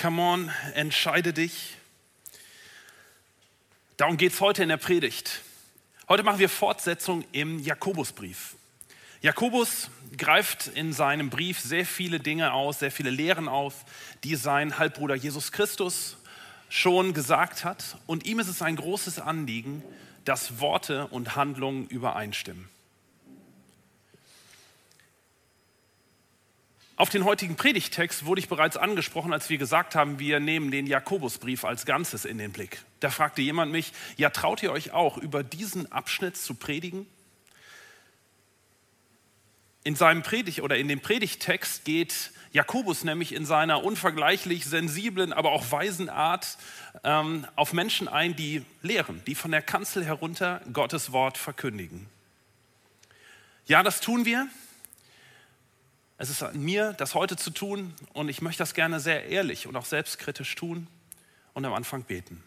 Come on, entscheide dich. Darum geht es heute in der Predigt. Heute machen wir Fortsetzung im Jakobusbrief. Jakobus greift in seinem Brief sehr viele Dinge aus, sehr viele Lehren auf, die sein Halbbruder Jesus Christus schon gesagt hat. Und ihm ist es ein großes Anliegen, dass Worte und Handlungen übereinstimmen. Auf den heutigen Predigtext wurde ich bereits angesprochen, als wir gesagt haben, wir nehmen den Jakobusbrief als Ganzes in den Blick. Da fragte jemand mich, ja, traut ihr euch auch, über diesen Abschnitt zu predigen? In seinem Predigt oder in dem Predigtext geht Jakobus nämlich in seiner unvergleichlich sensiblen, aber auch weisen Art ähm, auf Menschen ein, die lehren, die von der Kanzel herunter Gottes Wort verkündigen. Ja, das tun wir. Es ist an mir, das heute zu tun und ich möchte das gerne sehr ehrlich und auch selbstkritisch tun und am Anfang beten.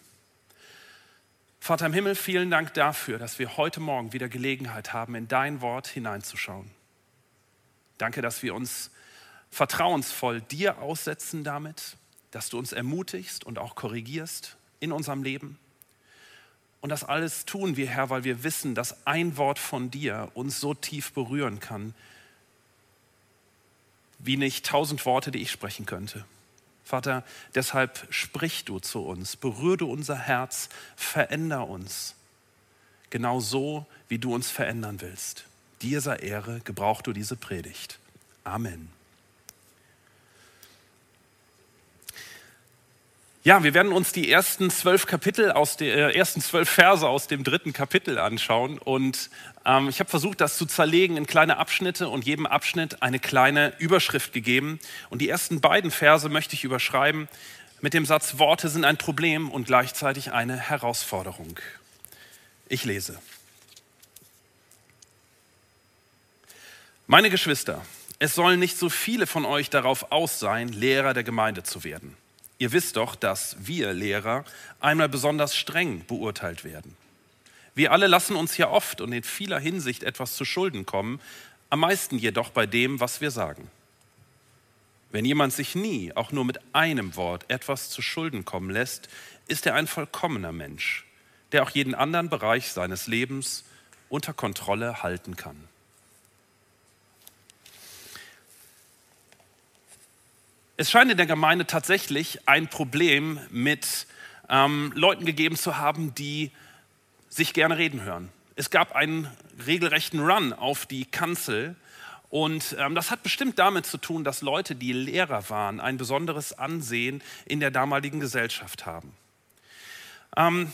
Vater im Himmel, vielen Dank dafür, dass wir heute Morgen wieder Gelegenheit haben, in dein Wort hineinzuschauen. Danke, dass wir uns vertrauensvoll dir aussetzen damit, dass du uns ermutigst und auch korrigierst in unserem Leben. Und das alles tun wir, Herr, weil wir wissen, dass ein Wort von dir uns so tief berühren kann, wie nicht tausend Worte, die ich sprechen könnte. Vater, deshalb sprich du zu uns, berühre du unser Herz, veränder uns, genau so, wie du uns verändern willst. Dir sei Ehre, gebrauch du diese Predigt. Amen. Ja, wir werden uns die ersten zwölf Kapitel aus den äh, ersten zwölf Verse aus dem dritten Kapitel anschauen. Und ähm, ich habe versucht, das zu zerlegen in kleine Abschnitte und jedem Abschnitt eine kleine Überschrift gegeben. Und die ersten beiden Verse möchte ich überschreiben mit dem Satz: Worte sind ein Problem und gleichzeitig eine Herausforderung. Ich lese. Meine Geschwister, es sollen nicht so viele von euch darauf aus sein, Lehrer der Gemeinde zu werden. Ihr wisst doch, dass wir Lehrer einmal besonders streng beurteilt werden. Wir alle lassen uns ja oft und in vieler Hinsicht etwas zu Schulden kommen, am meisten jedoch bei dem, was wir sagen. Wenn jemand sich nie, auch nur mit einem Wort, etwas zu Schulden kommen lässt, ist er ein vollkommener Mensch, der auch jeden anderen Bereich seines Lebens unter Kontrolle halten kann. Es scheint in der Gemeinde tatsächlich ein Problem mit ähm, Leuten gegeben zu haben, die sich gerne reden hören. Es gab einen regelrechten Run auf die Kanzel und ähm, das hat bestimmt damit zu tun, dass Leute, die Lehrer waren, ein besonderes Ansehen in der damaligen Gesellschaft haben. Ähm,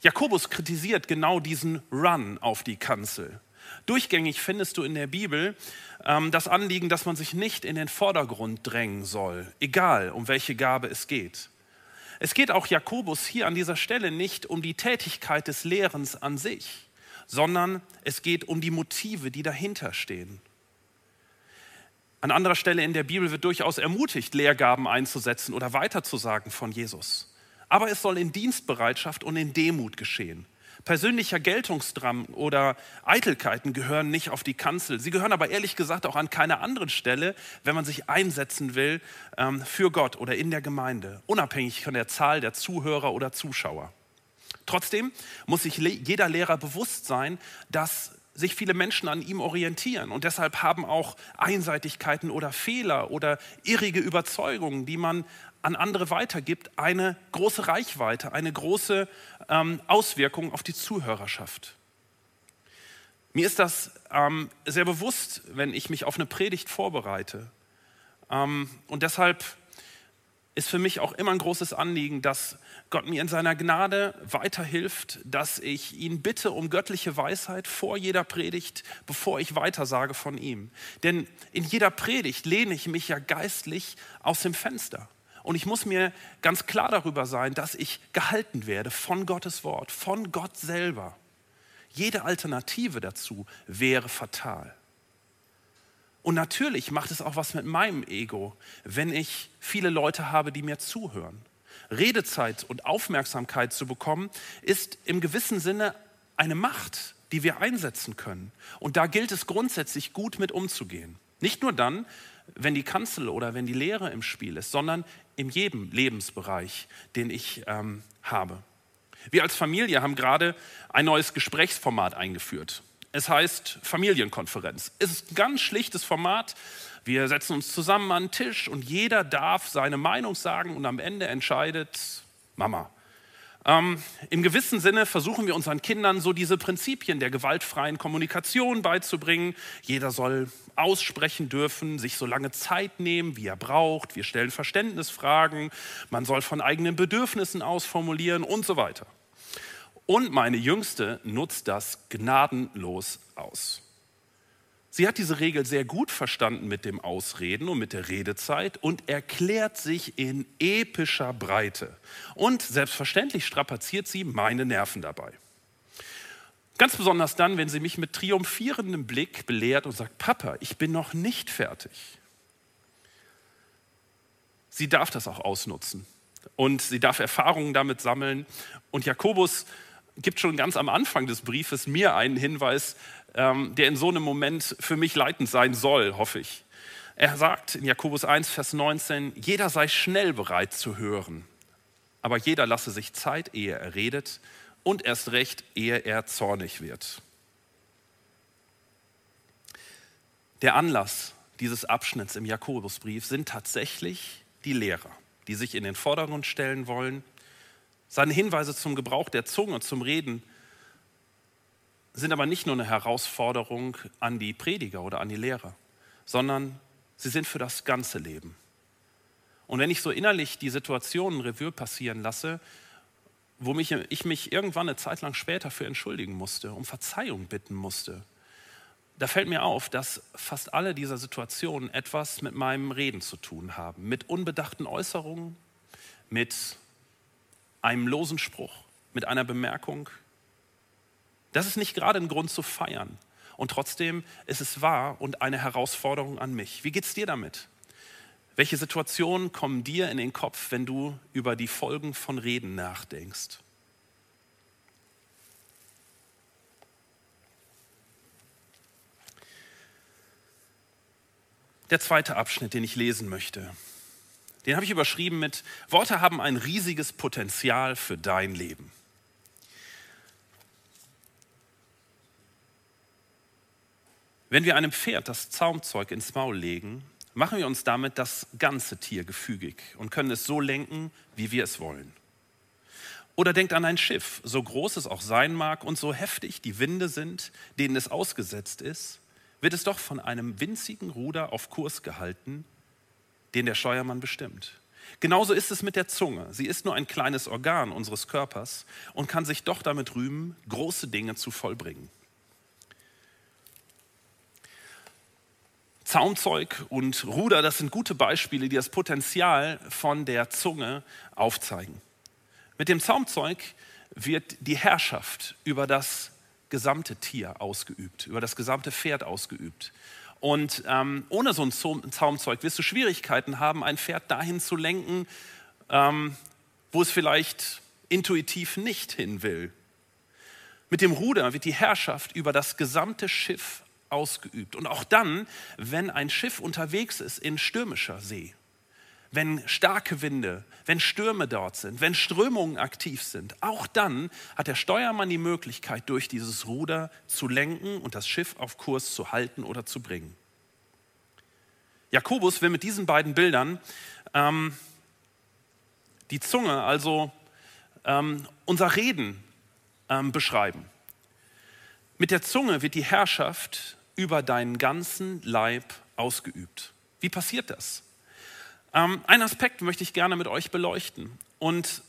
Jakobus kritisiert genau diesen Run auf die Kanzel. Durchgängig findest du in der Bibel ähm, das Anliegen, dass man sich nicht in den Vordergrund drängen soll, egal um welche Gabe es geht. Es geht auch Jakobus hier an dieser Stelle nicht um die Tätigkeit des Lehrens an sich, sondern es geht um die Motive, die dahinter stehen. An anderer Stelle in der Bibel wird durchaus ermutigt, Lehrgaben einzusetzen oder weiterzusagen von Jesus. Aber es soll in Dienstbereitschaft und in Demut geschehen. Persönlicher Geltungsdrang oder Eitelkeiten gehören nicht auf die Kanzel. Sie gehören aber ehrlich gesagt auch an keiner anderen Stelle, wenn man sich einsetzen will ähm, für Gott oder in der Gemeinde, unabhängig von der Zahl der Zuhörer oder Zuschauer. Trotzdem muss sich jeder Lehrer bewusst sein, dass sich viele Menschen an ihm orientieren und deshalb haben auch Einseitigkeiten oder Fehler oder irrige Überzeugungen, die man an andere weitergibt, eine große Reichweite, eine große ähm, Auswirkung auf die Zuhörerschaft. Mir ist das ähm, sehr bewusst, wenn ich mich auf eine Predigt vorbereite. Ähm, und deshalb ist für mich auch immer ein großes Anliegen, dass Gott mir in seiner Gnade weiterhilft, dass ich ihn bitte um göttliche Weisheit vor jeder Predigt, bevor ich weitersage von ihm. Denn in jeder Predigt lehne ich mich ja geistlich aus dem Fenster. Und ich muss mir ganz klar darüber sein, dass ich gehalten werde von Gottes Wort, von Gott selber. Jede Alternative dazu wäre fatal. Und natürlich macht es auch was mit meinem Ego, wenn ich viele Leute habe, die mir zuhören. Redezeit und Aufmerksamkeit zu bekommen, ist im gewissen Sinne eine Macht, die wir einsetzen können. Und da gilt es grundsätzlich gut mit umzugehen. Nicht nur dann, wenn die Kanzel oder wenn die Lehre im Spiel ist, sondern in jedem Lebensbereich, den ich ähm, habe. Wir als Familie haben gerade ein neues Gesprächsformat eingeführt. Es heißt Familienkonferenz. Es ist ein ganz schlichtes Format. Wir setzen uns zusammen an den Tisch und jeder darf seine Meinung sagen und am Ende entscheidet Mama. Ähm, Im gewissen Sinne versuchen wir unseren Kindern so diese Prinzipien der gewaltfreien Kommunikation beizubringen. Jeder soll aussprechen dürfen, sich so lange Zeit nehmen, wie er braucht. Wir stellen Verständnisfragen. Man soll von eigenen Bedürfnissen ausformulieren und so weiter. Und meine Jüngste nutzt das gnadenlos aus. Sie hat diese Regel sehr gut verstanden mit dem Ausreden und mit der Redezeit und erklärt sich in epischer Breite. Und selbstverständlich strapaziert sie meine Nerven dabei. Ganz besonders dann, wenn sie mich mit triumphierendem Blick belehrt und sagt, Papa, ich bin noch nicht fertig. Sie darf das auch ausnutzen und sie darf Erfahrungen damit sammeln. Und Jakobus gibt schon ganz am Anfang des Briefes mir einen Hinweis, ähm, der in so einem Moment für mich leitend sein soll, hoffe ich. Er sagt in Jakobus 1, Vers 19, jeder sei schnell bereit zu hören, aber jeder lasse sich Zeit, ehe er redet und erst recht, ehe er zornig wird. Der Anlass dieses Abschnitts im Jakobusbrief sind tatsächlich die Lehrer, die sich in den Vordergrund stellen wollen. Seine Hinweise zum Gebrauch der Zunge, zum Reden sind aber nicht nur eine Herausforderung an die Prediger oder an die Lehrer, sondern sie sind für das ganze Leben. Und wenn ich so innerlich die Situationen Revue passieren lasse, wo mich, ich mich irgendwann eine Zeit lang später für entschuldigen musste, um Verzeihung bitten musste, da fällt mir auf, dass fast alle dieser Situationen etwas mit meinem Reden zu tun haben, mit unbedachten Äußerungen, mit einem losen Spruch, mit einer Bemerkung, das ist nicht gerade ein Grund zu feiern. Und trotzdem ist es wahr und eine Herausforderung an mich. Wie geht es dir damit? Welche Situationen kommen dir in den Kopf, wenn du über die Folgen von Reden nachdenkst? Der zweite Abschnitt, den ich lesen möchte, den habe ich überschrieben mit Worte haben ein riesiges Potenzial für dein Leben. Wenn wir einem Pferd das Zaumzeug ins Maul legen, machen wir uns damit das ganze Tier gefügig und können es so lenken, wie wir es wollen. Oder denkt an ein Schiff, so groß es auch sein mag und so heftig die Winde sind, denen es ausgesetzt ist, wird es doch von einem winzigen Ruder auf Kurs gehalten, den der Steuermann bestimmt. Genauso ist es mit der Zunge. Sie ist nur ein kleines Organ unseres Körpers und kann sich doch damit rühmen, große Dinge zu vollbringen. Zaumzeug und Ruder, das sind gute Beispiele, die das Potenzial von der Zunge aufzeigen. Mit dem Zaumzeug wird die Herrschaft über das gesamte Tier ausgeübt, über das gesamte Pferd ausgeübt. Und ähm, ohne so ein Zaumzeug wirst du Schwierigkeiten haben, ein Pferd dahin zu lenken, ähm, wo es vielleicht intuitiv nicht hin will. Mit dem Ruder wird die Herrschaft über das gesamte Schiff ausgeübt. Und auch dann, wenn ein Schiff unterwegs ist in stürmischer See, wenn starke Winde, wenn Stürme dort sind, wenn Strömungen aktiv sind, auch dann hat der Steuermann die Möglichkeit, durch dieses Ruder zu lenken und das Schiff auf Kurs zu halten oder zu bringen. Jakobus will mit diesen beiden Bildern ähm, die Zunge, also ähm, unser Reden ähm, beschreiben. Mit der Zunge wird die Herrschaft über deinen ganzen Leib ausgeübt. Wie passiert das? Ähm, einen Aspekt möchte ich gerne mit euch beleuchten. Und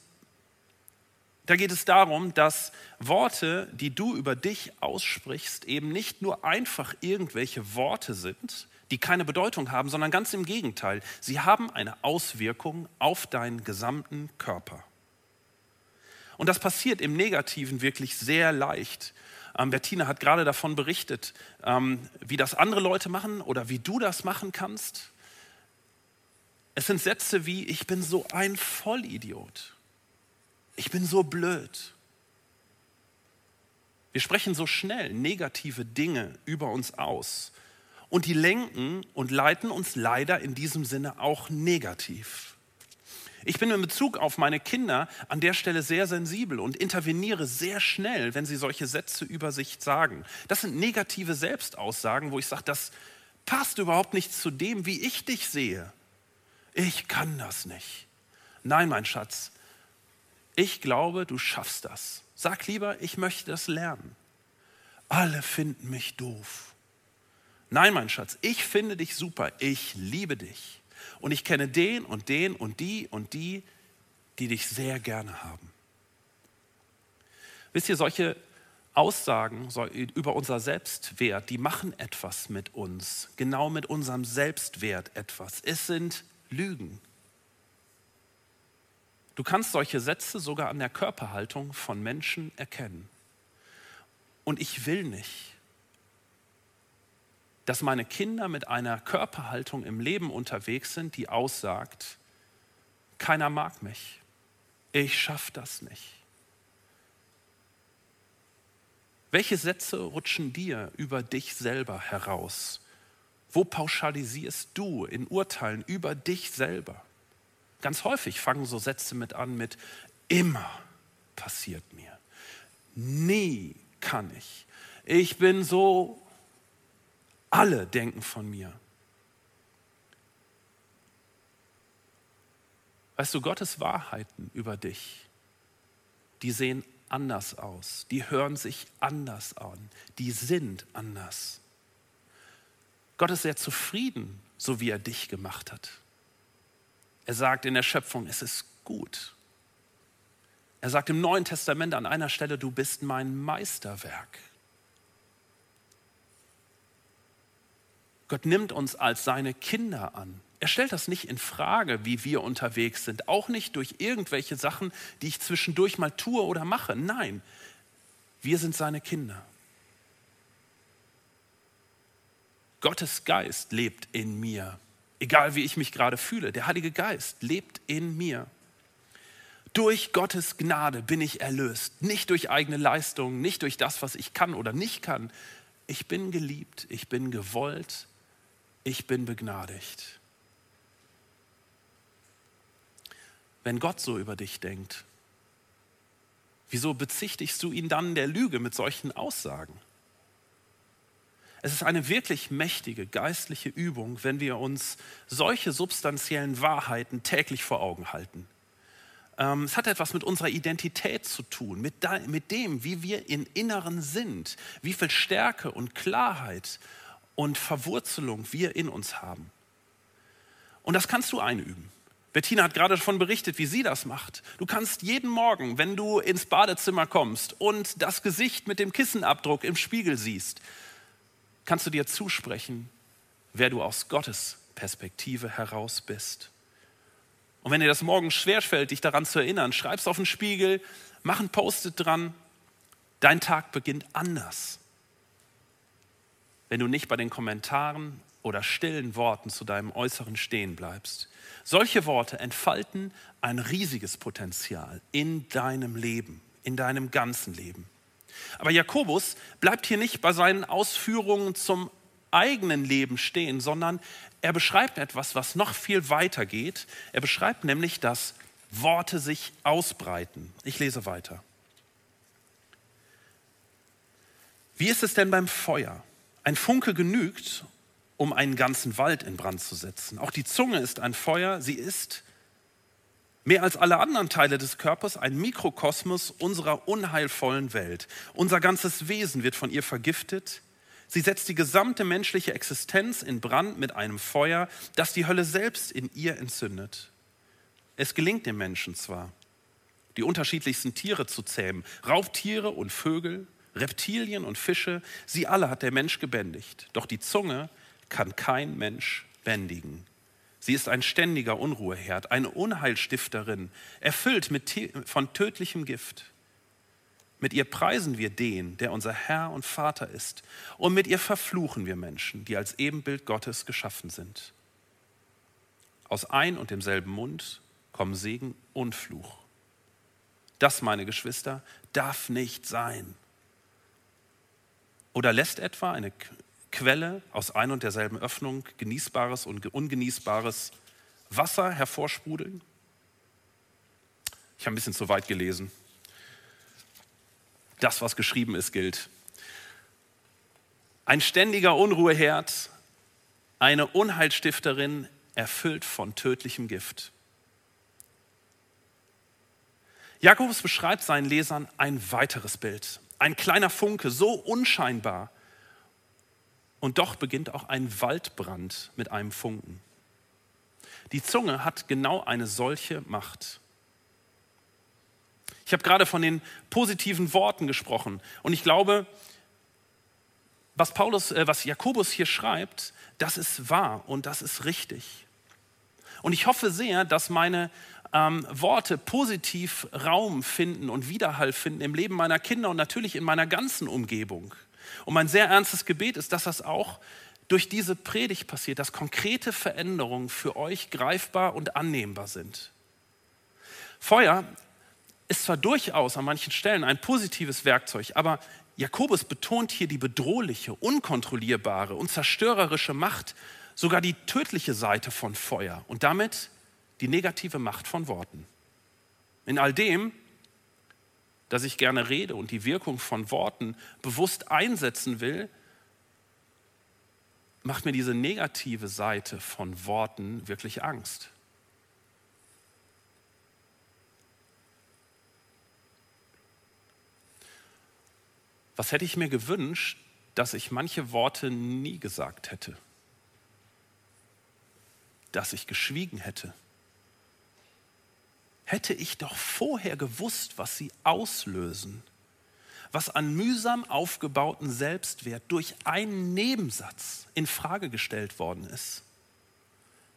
da geht es darum, dass Worte, die du über dich aussprichst, eben nicht nur einfach irgendwelche Worte sind, die keine Bedeutung haben, sondern ganz im Gegenteil. Sie haben eine Auswirkung auf deinen gesamten Körper. Und das passiert im Negativen wirklich sehr leicht. Ähm, Bettina hat gerade davon berichtet, ähm, wie das andere Leute machen oder wie du das machen kannst. Es sind Sätze wie, ich bin so ein Vollidiot. Ich bin so blöd. Wir sprechen so schnell negative Dinge über uns aus. Und die lenken und leiten uns leider in diesem Sinne auch negativ. Ich bin in Bezug auf meine Kinder an der Stelle sehr sensibel und interveniere sehr schnell, wenn sie solche Sätze über sich sagen. Das sind negative Selbstaussagen, wo ich sage, das passt überhaupt nicht zu dem, wie ich dich sehe. Ich kann das nicht. Nein, mein Schatz, ich glaube, du schaffst das. Sag lieber, ich möchte das lernen. Alle finden mich doof. Nein, mein Schatz, ich finde dich super. Ich liebe dich. Und ich kenne den und den und die und die, die dich sehr gerne haben. Wisst ihr, solche Aussagen über unser Selbstwert, die machen etwas mit uns, genau mit unserem Selbstwert etwas. Es sind Lügen. Du kannst solche Sätze sogar an der Körperhaltung von Menschen erkennen. Und ich will nicht, dass meine Kinder mit einer Körperhaltung im Leben unterwegs sind, die aussagt, keiner mag mich, ich schaffe das nicht. Welche Sätze rutschen dir über dich selber heraus? Wo pauschalisierst du in Urteilen über dich selber? Ganz häufig fangen so Sätze mit an mit immer passiert mir. Nie kann ich. Ich bin so, alle denken von mir. Weißt du, Gottes Wahrheiten über dich, die sehen anders aus, die hören sich anders an, die sind anders. Gott ist sehr zufrieden, so wie er dich gemacht hat. Er sagt in der Schöpfung, es ist gut. Er sagt im Neuen Testament an einer Stelle, du bist mein Meisterwerk. Gott nimmt uns als seine Kinder an. Er stellt das nicht in Frage, wie wir unterwegs sind, auch nicht durch irgendwelche Sachen, die ich zwischendurch mal tue oder mache. Nein, wir sind seine Kinder. Gottes Geist lebt in mir, egal wie ich mich gerade fühle. Der Heilige Geist lebt in mir. Durch Gottes Gnade bin ich erlöst, nicht durch eigene Leistungen, nicht durch das, was ich kann oder nicht kann. Ich bin geliebt, ich bin gewollt, ich bin begnadigt. Wenn Gott so über dich denkt, wieso bezichtigst du ihn dann der Lüge mit solchen Aussagen? Es ist eine wirklich mächtige geistliche Übung, wenn wir uns solche substanziellen Wahrheiten täglich vor Augen halten. Ähm, es hat etwas mit unserer Identität zu tun, mit, mit dem, wie wir in Inneren sind, wie viel Stärke und Klarheit und Verwurzelung wir in uns haben. Und das kannst du einüben. Bettina hat gerade davon berichtet, wie sie das macht. Du kannst jeden Morgen, wenn du ins Badezimmer kommst und das Gesicht mit dem Kissenabdruck im Spiegel siehst, kannst du dir zusprechen, wer du aus Gottes Perspektive heraus bist. Und wenn dir das morgen schwerfällt, dich daran zu erinnern, schreib es auf den Spiegel, mach ein Post-it dran. Dein Tag beginnt anders. Wenn du nicht bei den Kommentaren oder stillen Worten zu deinem Äußeren stehen bleibst. Solche Worte entfalten ein riesiges Potenzial in deinem Leben, in deinem ganzen Leben. Aber Jakobus bleibt hier nicht bei seinen Ausführungen zum eigenen Leben stehen, sondern er beschreibt etwas, was noch viel weiter geht. Er beschreibt nämlich, dass Worte sich ausbreiten. Ich lese weiter. Wie ist es denn beim Feuer? Ein Funke genügt, um einen ganzen Wald in Brand zu setzen. Auch die Zunge ist ein Feuer. Sie ist mehr als alle anderen Teile des Körpers ein Mikrokosmos unserer unheilvollen Welt. Unser ganzes Wesen wird von ihr vergiftet. Sie setzt die gesamte menschliche Existenz in Brand mit einem Feuer, das die Hölle selbst in ihr entzündet. Es gelingt dem Menschen zwar, die unterschiedlichsten Tiere zu zähmen, Raubtiere und Vögel, Reptilien und Fische, sie alle hat der Mensch gebändigt. Doch die Zunge kann kein Mensch bändigen. Sie ist ein ständiger Unruheherd, eine Unheilstifterin, erfüllt mit, von tödlichem Gift. Mit ihr preisen wir den, der unser Herr und Vater ist, und mit ihr verfluchen wir Menschen, die als Ebenbild Gottes geschaffen sind. Aus ein und demselben Mund kommen Segen und Fluch. Das, meine Geschwister, darf nicht sein. Oder lässt etwa eine Quelle aus ein und derselben Öffnung genießbares und ungenießbares Wasser hervorsprudeln? Ich habe ein bisschen zu weit gelesen. Das, was geschrieben ist, gilt. Ein ständiger Unruheherd, eine Unheilstifterin, erfüllt von tödlichem Gift. Jakobus beschreibt seinen Lesern ein weiteres Bild. Ein kleiner Funke, so unscheinbar. Und doch beginnt auch ein Waldbrand mit einem Funken. Die Zunge hat genau eine solche Macht. Ich habe gerade von den positiven Worten gesprochen und ich glaube, was Paulus, äh, was Jakobus hier schreibt, das ist wahr und das ist richtig. Und ich hoffe sehr, dass meine ähm, Worte positiv Raum finden und Widerhall finden im Leben meiner Kinder und natürlich in meiner ganzen Umgebung. Und mein sehr ernstes Gebet ist, dass das auch durch diese Predigt passiert, dass konkrete Veränderungen für euch greifbar und annehmbar sind. Feuer ist zwar durchaus an manchen Stellen ein positives Werkzeug, aber Jakobus betont hier die bedrohliche, unkontrollierbare und zerstörerische Macht, sogar die tödliche Seite von Feuer und damit die negative Macht von Worten. In all dem, dass ich gerne rede und die Wirkung von Worten bewusst einsetzen will, macht mir diese negative Seite von Worten wirklich Angst. Was hätte ich mir gewünscht, dass ich manche Worte nie gesagt hätte? Dass ich geschwiegen hätte? Hätte ich doch vorher gewusst, was sie auslösen, was an mühsam aufgebauten Selbstwert durch einen Nebensatz in Frage gestellt worden ist,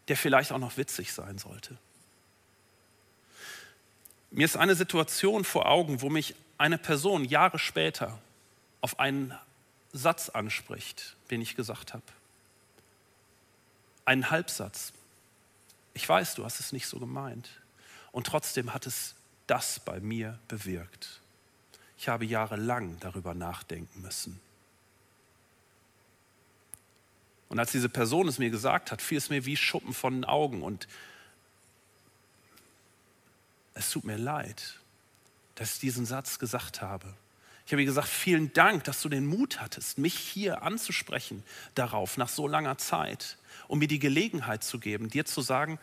der vielleicht auch noch witzig sein sollte. Mir ist eine Situation vor Augen, wo mich eine Person Jahre später auf einen Satz anspricht, den ich gesagt habe. Einen Halbsatz. Ich weiß, du hast es nicht so gemeint. Und trotzdem hat es das bei mir bewirkt. Ich habe jahrelang darüber nachdenken müssen. Und als diese Person es mir gesagt hat, fiel es mir wie Schuppen von den Augen. Und es tut mir leid, dass ich diesen Satz gesagt habe. Ich habe ihr gesagt, vielen Dank, dass du den Mut hattest, mich hier anzusprechen darauf nach so langer Zeit, um mir die Gelegenheit zu geben, dir zu sagen,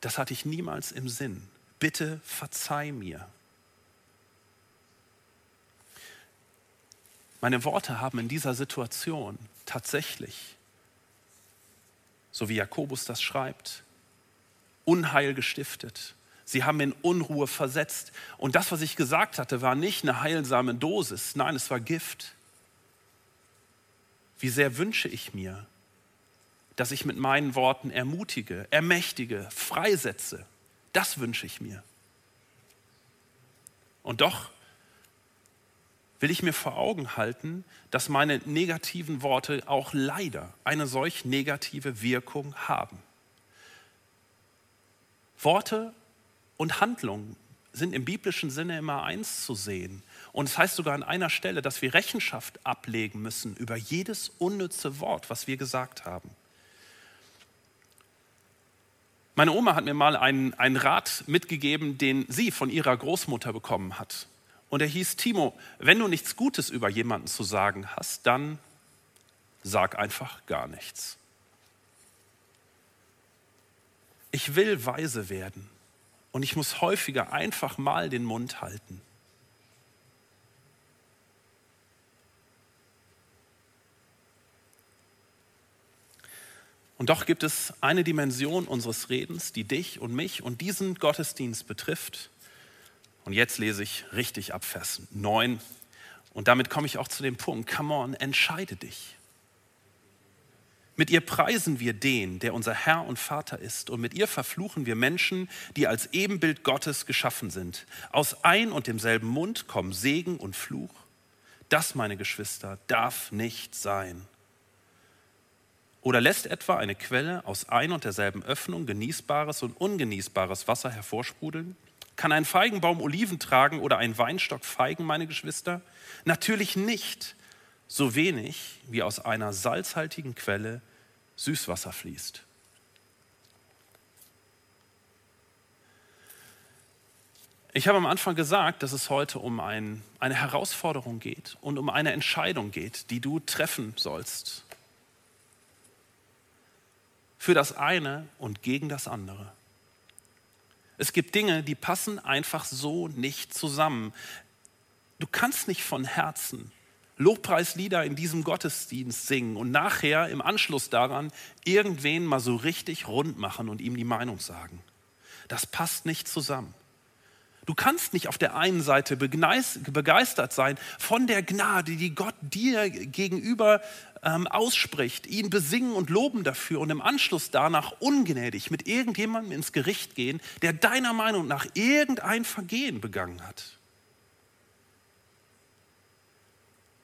das hatte ich niemals im Sinn. Bitte verzeih mir. Meine Worte haben in dieser Situation tatsächlich, so wie Jakobus das schreibt, Unheil gestiftet, Sie haben in Unruhe versetzt. Und das, was ich gesagt hatte, war nicht eine heilsame Dosis. Nein, es war Gift. Wie sehr wünsche ich mir, dass ich mit meinen Worten ermutige, ermächtige, freisetze. Das wünsche ich mir. Und doch will ich mir vor Augen halten, dass meine negativen Worte auch leider eine solch negative Wirkung haben. Worte und Handlung sind im biblischen Sinne immer eins zu sehen. Und es heißt sogar an einer Stelle, dass wir Rechenschaft ablegen müssen über jedes unnütze Wort, was wir gesagt haben. Meine Oma hat mir mal einen, einen Rat mitgegeben, den sie von ihrer Großmutter bekommen hat. Und er hieß, Timo, wenn du nichts Gutes über jemanden zu sagen hast, dann sag einfach gar nichts. Ich will weise werden. Und ich muss häufiger einfach mal den Mund halten. Und doch gibt es eine Dimension unseres Redens, die dich und mich und diesen Gottesdienst betrifft. Und jetzt lese ich richtig ab Vers 9. Und damit komme ich auch zu dem Punkt, come on, entscheide dich. Mit ihr preisen wir den, der unser Herr und Vater ist, und mit ihr verfluchen wir Menschen, die als Ebenbild Gottes geschaffen sind. Aus ein und demselben Mund kommen Segen und Fluch. Das, meine Geschwister, darf nicht sein. Oder lässt etwa eine Quelle aus ein und derselben Öffnung genießbares und ungenießbares Wasser hervorsprudeln? Kann ein Feigenbaum Oliven tragen oder ein Weinstock Feigen, meine Geschwister? Natürlich nicht, so wenig wie aus einer salzhaltigen Quelle Süßwasser fließt. Ich habe am Anfang gesagt, dass es heute um ein, eine Herausforderung geht und um eine Entscheidung geht, die du treffen sollst. Für das eine und gegen das andere. Es gibt Dinge, die passen einfach so nicht zusammen. Du kannst nicht von Herzen Lobpreislieder in diesem Gottesdienst singen und nachher im Anschluss daran irgendwen mal so richtig rund machen und ihm die Meinung sagen. Das passt nicht zusammen. Du kannst nicht auf der einen Seite begeistert sein von der Gnade, die Gott dir gegenüber ähm, ausspricht, ihn besingen und loben dafür und im Anschluss danach ungnädig mit irgendjemandem ins Gericht gehen, der deiner Meinung nach irgendein Vergehen begangen hat.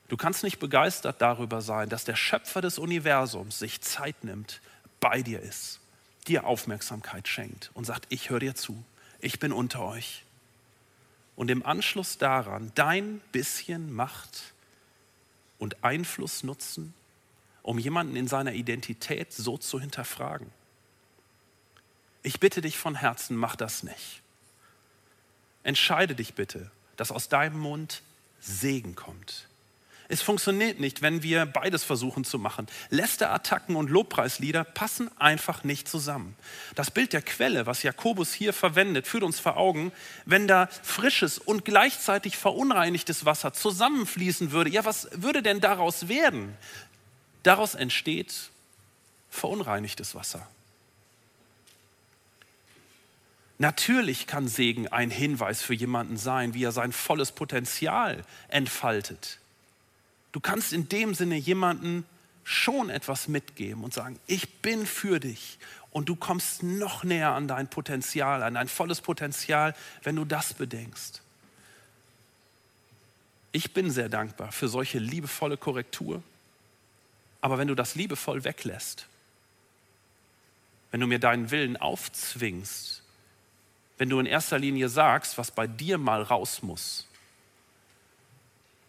Du kannst nicht begeistert darüber sein, dass der Schöpfer des Universums sich Zeit nimmt, bei dir ist, dir Aufmerksamkeit schenkt und sagt, ich höre dir zu, ich bin unter euch und im Anschluss daran dein bisschen Macht und Einfluss nutzen, um jemanden in seiner Identität so zu hinterfragen. Ich bitte dich von Herzen, mach das nicht. Entscheide dich bitte, dass aus deinem Mund Segen kommt es funktioniert nicht, wenn wir beides versuchen zu machen. Lästerattacken und Lobpreislieder passen einfach nicht zusammen. Das Bild der Quelle, was Jakobus hier verwendet, führt uns vor Augen, wenn da frisches und gleichzeitig verunreinigtes Wasser zusammenfließen würde, ja, was würde denn daraus werden? Daraus entsteht verunreinigtes Wasser. Natürlich kann Segen ein Hinweis für jemanden sein, wie er sein volles Potenzial entfaltet. Du kannst in dem Sinne jemanden schon etwas mitgeben und sagen, ich bin für dich und du kommst noch näher an dein Potenzial, an dein volles Potenzial, wenn du das bedenkst. Ich bin sehr dankbar für solche liebevolle Korrektur, aber wenn du das liebevoll weglässt, wenn du mir deinen Willen aufzwingst, wenn du in erster Linie sagst, was bei dir mal raus muss,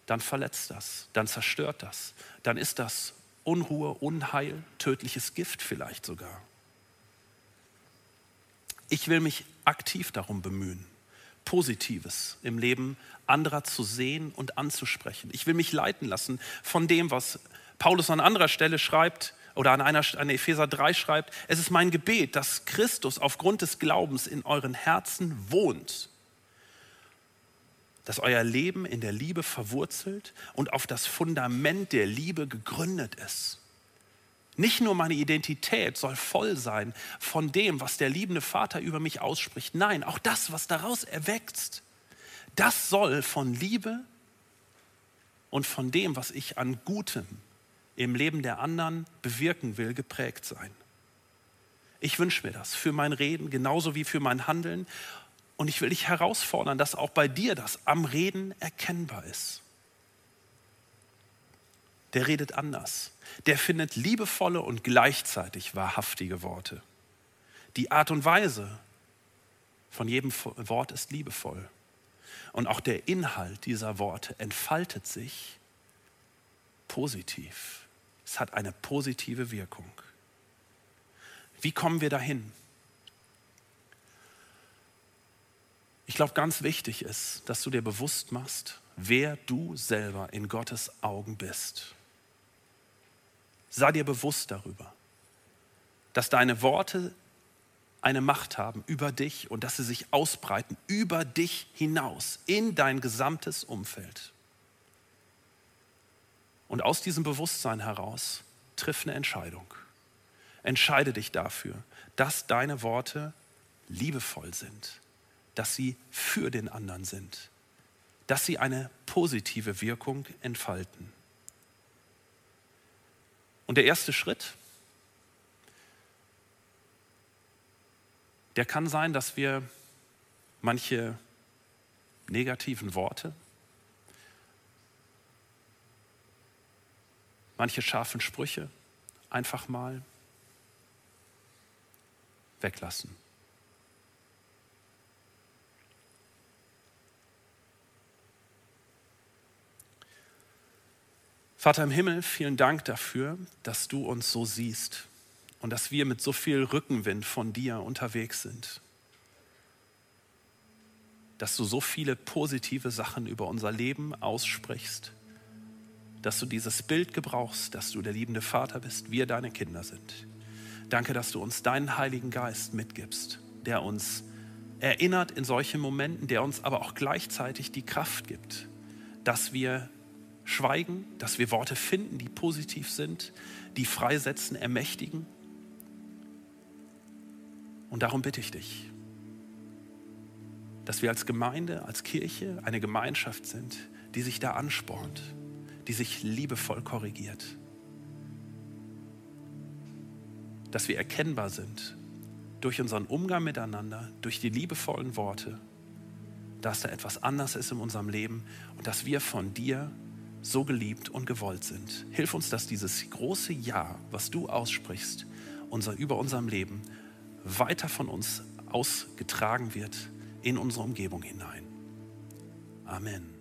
dann verletzt das, dann zerstört das, dann ist das Unruhe, Unheil, tödliches Gift vielleicht sogar. Ich will mich aktiv darum bemühen, Positives im Leben anderer zu sehen und anzusprechen. Ich will mich leiten lassen von dem, was Paulus an anderer Stelle schreibt oder an einer an Epheser 3 schreibt. Es ist mein Gebet, dass Christus aufgrund des Glaubens in euren Herzen wohnt dass euer Leben in der Liebe verwurzelt und auf das Fundament der Liebe gegründet ist. Nicht nur meine Identität soll voll sein von dem, was der liebende Vater über mich ausspricht. Nein, auch das, was daraus erwächst, das soll von Liebe und von dem, was ich an Gutem im Leben der anderen bewirken will, geprägt sein. Ich wünsche mir das für mein Reden genauso wie für mein Handeln. Und ich will dich herausfordern, dass auch bei dir das am Reden erkennbar ist. Der redet anders. Der findet liebevolle und gleichzeitig wahrhaftige Worte. Die Art und Weise von jedem Wort ist liebevoll. Und auch der Inhalt dieser Worte entfaltet sich positiv. Es hat eine positive Wirkung. Wie kommen wir dahin? Ich glaube, ganz wichtig ist, dass du dir bewusst machst, wer du selber in Gottes Augen bist. Sei dir bewusst darüber, dass deine Worte eine Macht haben über dich und dass sie sich ausbreiten über dich hinaus in dein gesamtes Umfeld. Und aus diesem Bewusstsein heraus triff eine Entscheidung. Entscheide dich dafür, dass deine Worte liebevoll sind, dass sie für den anderen sind, dass sie eine positive Wirkung entfalten. Und der erste Schritt, der kann sein, dass wir manche negativen Worte, manche scharfen Sprüche einfach mal weglassen. Vater im Himmel, vielen Dank dafür, dass du uns so siehst und dass wir mit so viel Rückenwind von dir unterwegs sind. dass du so viele positive Sachen über unser Leben aussprichst, dass du dieses Bild gebrauchst, dass du der liebende Vater bist, wir deine Kinder sind. Danke, dass du uns deinen Heiligen Geist mitgibst, der uns erinnert in solchen Momenten, der uns aber auch gleichzeitig die Kraft gibt, dass wir schweigen, dass wir Worte finden, die positiv sind, die freisetzen, ermächtigen. Und darum bitte ich dich, dass wir als Gemeinde, als Kirche eine Gemeinschaft sind, die sich da anspornt, die sich liebevoll korrigiert. Dass wir erkennbar sind durch unseren Umgang miteinander, durch die liebevollen Worte, dass da etwas anders ist in unserem Leben und dass wir von dir so geliebt und gewollt sind. Hilf uns, dass dieses große Ja, was du aussprichst, unser, über unserem Leben, weiter von uns ausgetragen wird in unsere Umgebung hinein. Amen.